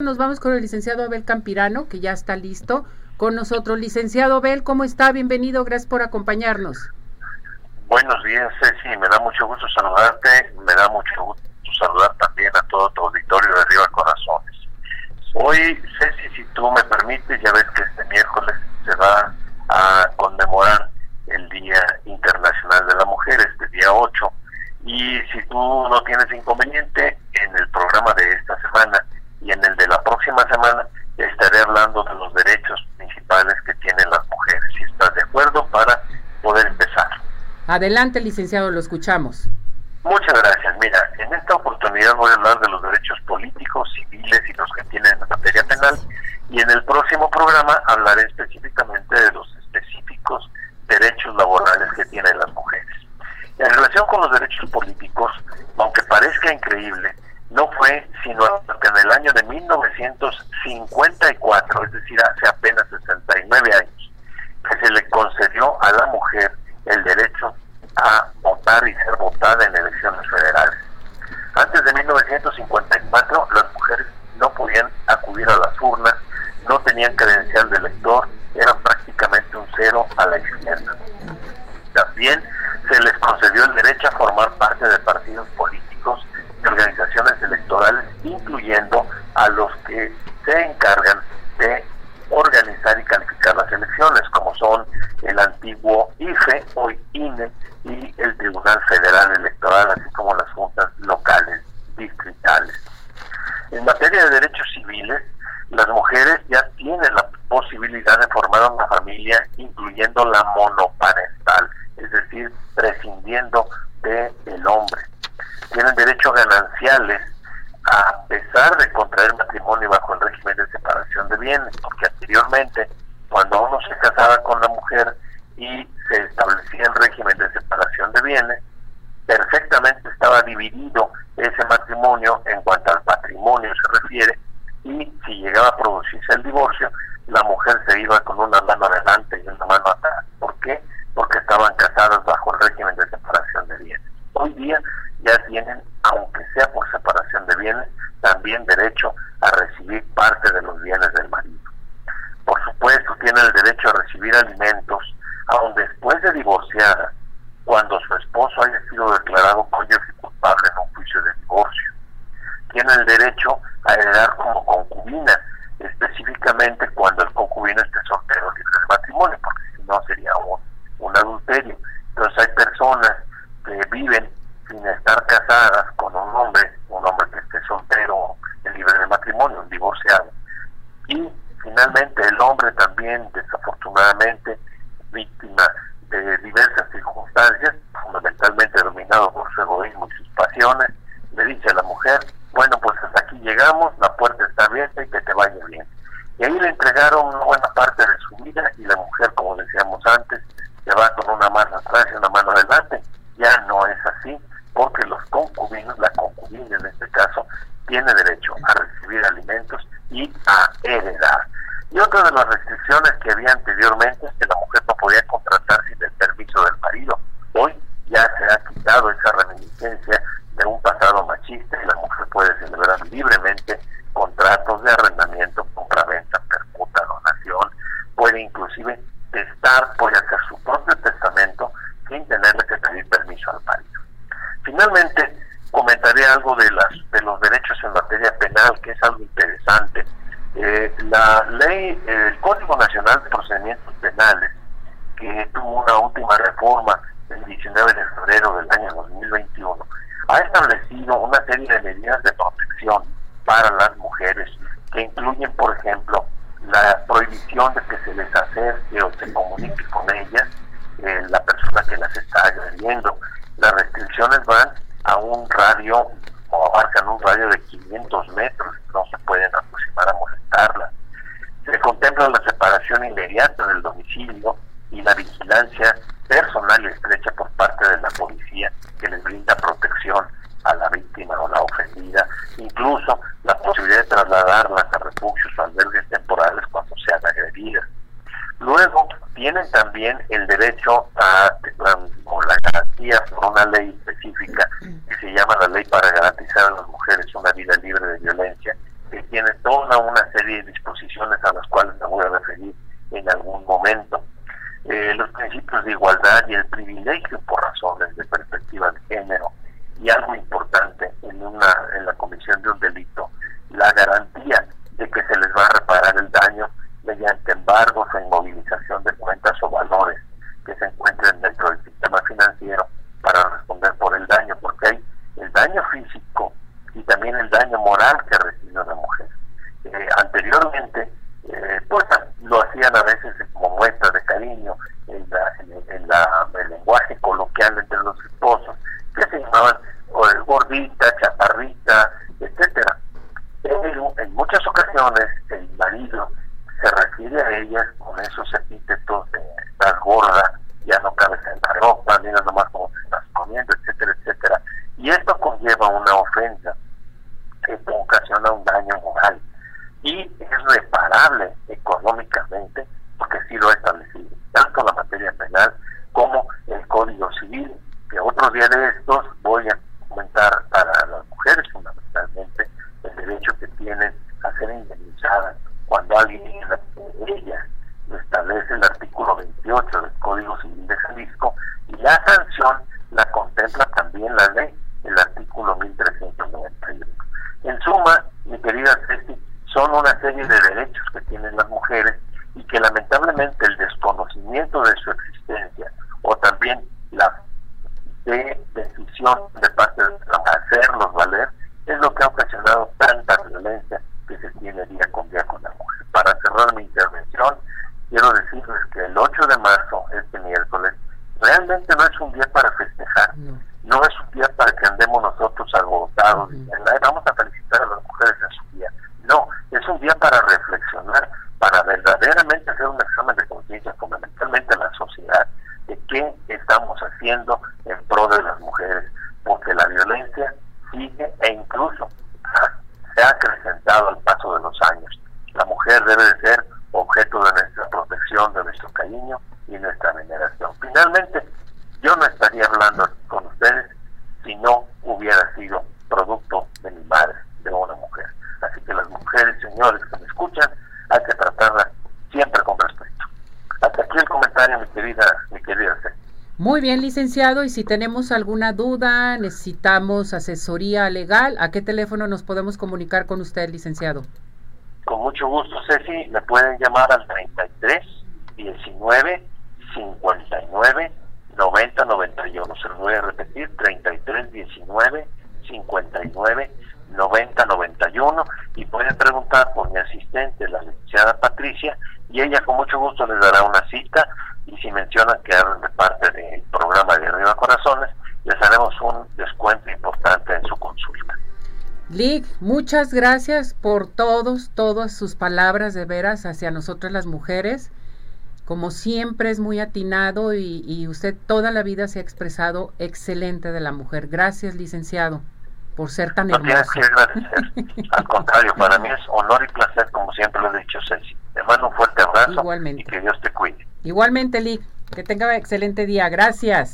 Nos vamos con el licenciado Abel Campirano, que ya está listo con nosotros. Licenciado Abel, ¿cómo está? Bienvenido, gracias por acompañarnos. Buenos días, Ceci, me da mucho gusto saludarte, me da mucho gusto saludar también a todo tu auditorio de Arriba Corazones. Hoy, Ceci, si tú me permites, ya ves que este miércoles se va a conmemorar el Día Internacional de la Mujer, este día 8, y si tú no tienes inconveniente, en el programa de esta semana y en el de la próxima semana estaré hablando de los derechos principales que tienen las mujeres. Si estás de acuerdo para poder empezar. Adelante, licenciado, lo escuchamos. Muchas gracias. Mira, en esta oportunidad voy a hablar de los derechos políticos, civiles y los que tienen en materia penal. Y en el próximo programa hablaré específicamente de los específicos derechos laborales que tienen las mujeres. En relación con los derechos políticos, aunque parezca increíble, no fue sino hasta en el año de 1954, es decir, hace apenas 69 años, que se le concedió a la mujer el derecho a votar y ser votada en elecciones federales. Antes de 1954, las mujeres no podían acudir a las urnas, no tenían credencial de elector, eran prácticamente un cero a También se les concedió el derecho a formar parte de partidos políticos organizaciones electorales, incluyendo a los que se encargan de organizar y calificar las elecciones, como son el antiguo IFE, hoy INE, y el Tribunal Federal Electoral, así como las juntas locales distritales. En materia de derechos civiles, las mujeres ya tienen la posibilidad de formar una familia, incluyendo la monoparental, es decir, prescindiendo del el hombre tienen derechos gananciales a pesar de contraer matrimonio bajo el régimen de separación de bienes, porque anteriormente, cuando uno se casaba con la mujer y se establecía el régimen de separación de bienes, perfectamente estaba dividido ese matrimonio en cuanto al patrimonio se refiere, y si llegaba a producirse el divorcio, la mujer se iba con una mano adelante y una mano atrás. ¿Por qué? Porque estaban casadas bajo el régimen de separación de. Hoy día ya tienen, aunque sea por separación de bienes, también derecho a recibir parte de los bienes del marido. Por supuesto, tienen el derecho a recibir alimentos, aun después de divorciada, cuando su esposo haya sido declarado cónyuge culpable en un juicio de divorcio. Tienen el derecho a heredar como concubina, específicamente cuando el concubino esté soltero libre de matrimonio, porque si no sería un, un adulterio. Entonces hay personas que viven sin estar casadas con un hombre, un hombre que esté soltero, libre de matrimonio, divorciado. Y finalmente el hombre también, desafortunadamente, víctima de diversas circunstancias, fundamentalmente dominado por su egoísmo y sus pasiones, le dice a la mujer, bueno, pues hasta aquí llegamos, la puerta está abierta y que te vaya bien. Y ahí le entregaron una buena parte de su vida y la mujer, como decíamos antes, se va con una mano atrás y una mano adelante. Ya no es así, porque los concubinos, la concubina en este caso, tiene derecho a recibir alimentos y a heredar. Y otra de las restricciones que había anteriormente es que la mujer no podía contratar sin el permiso del marido. Hoy ya se ha quitado esa reminiscencia de un pasado machista y la mujer puede celebrar libremente contratos de arrendamiento, compra-venta, permuta, donación, puede inclusive testar, puede hacer su propio testamento sin tenerle que pedir permiso al marido. Finalmente, comentaré algo de, las, de los derechos en materia penal, que es algo interesante. Eh, la ley, Código Nacional de Procedimientos Penales, que tuvo una última reforma el 19 de febrero del año 2021, ha establecido una serie de medidas de protección para las mujeres, que incluyen, por ejemplo, la prohibición de que se les acerque o se comunique con ellas eh, la persona que las está agrediendo, las restricciones van a un radio o abarcan un radio de 500 metros, no se pueden aproximar a molestarla. Se contempla la separación inmediata del domicilio y la vigilancia personal y estrecha por parte de la policía que les brinda protección a la víctima o la ofendida, incluso la posibilidad de trasladarlas a refugios o albergues temporales cuando sean agredidas. Luego tienen también el derecho a, o la garantía por una ley específica que se llama la ley para garantizar a las mujeres una vida libre de violencia, que tiene toda una serie de disposiciones a las cuales me voy a referir en algún momento. Eh, los principios igualdad y el privilegio por razones de perspectiva de género. Y algo importante en una en la comisión de un delito la garantía de que se les va a reparar el daño mediante embargos o inmovilización de cuentas o valores que se encuentren dentro del sistema financiero para responder por el daño, porque hay el daño físico y también el daño moral que recibe la mujer. Eh, anteriormente, eh, pues lo hacían a veces como muestra de cariño en, la, el lenguaje coloquial entre los esposos, que se llamaban gordita, chaparrita, etcétera. Pero en muchas ocasiones el marido se refiere a ellas con esos epítetos de estás gorda, ya no cabes en la ropa, mira nomás cómo te estás poniendo, etcétera, etcétera. Y esto conlleva una ofensa, esto ocasiona un daño moral y es reparable económicamente porque sí lo ha establecido, tanto la materia penal como el Código Civil, que otro día de estos voy a comentar para las mujeres fundamentalmente el derecho que tienen a ser indemnizadas cuando alguien ella lo establece el artículo 28 del Código Civil de Jalisco y la sanción la contempla también la ley, el artículo 1391. En suma, mi querida Ceci, son una serie de derechos que tienen las mujeres y que lamentablemente el desconocimiento de su existencia o también la de decisión de parte de hacerlos valer es lo que ha ocasionado tanta violencia que se tiene día con día con la mujer. Para cerrar mi intervención, quiero decirles que el 8 de marzo, este miércoles, realmente no es un día para festejar, no, es un día para que andemos nosotros agotados, vamos a felicitar a las mujeres en su día, no, para reflexionar, para verdaderamente hacer un examen de conciencia fundamentalmente en la sociedad de qué estamos haciendo en pro de las mujeres, porque la violencia sigue e incluso se ha acrecentado al paso de los años. La mujer debe de ser objeto de nuestra protección, de nuestro cariño y nuestra veneración. Finalmente, yo no estaría hablando con ustedes si no hubiera sido producto de mi madre, de una mujer. Así que las mujeres, señores que me escuchan, hay que tratarlas siempre con respeto. Hasta aquí el comentario, mi querida, mi querida muy bien, licenciado, y si tenemos alguna duda, necesitamos asesoría legal, ¿a qué teléfono nos podemos comunicar con usted, licenciado? Con mucho gusto, Ceci, me pueden llamar al 33 19 59 90 91. Se lo voy a repetir, 33 19 59 90 91 y pueden preguntar por mi asistente, la licenciada Patricia, y ella con mucho gusto les dará una cita y si mencionan que hablan de parte del programa de Arriba Corazones, les haremos un descuento importante en su consulta. Lick, muchas gracias por todos, todas sus palabras de veras hacia nosotras las mujeres. Como siempre es muy atinado y, y usted toda la vida se ha expresado excelente de la mujer. Gracias, licenciado, por ser tan hermoso. No tienes que agradecer. Al contrario, para mí es honor y placer, como siempre lo he dicho, Ceci. Te mando un fuerte abrazo Igualmente. y que Dios te cuide. Igualmente, Lick, que tenga excelente día. Gracias.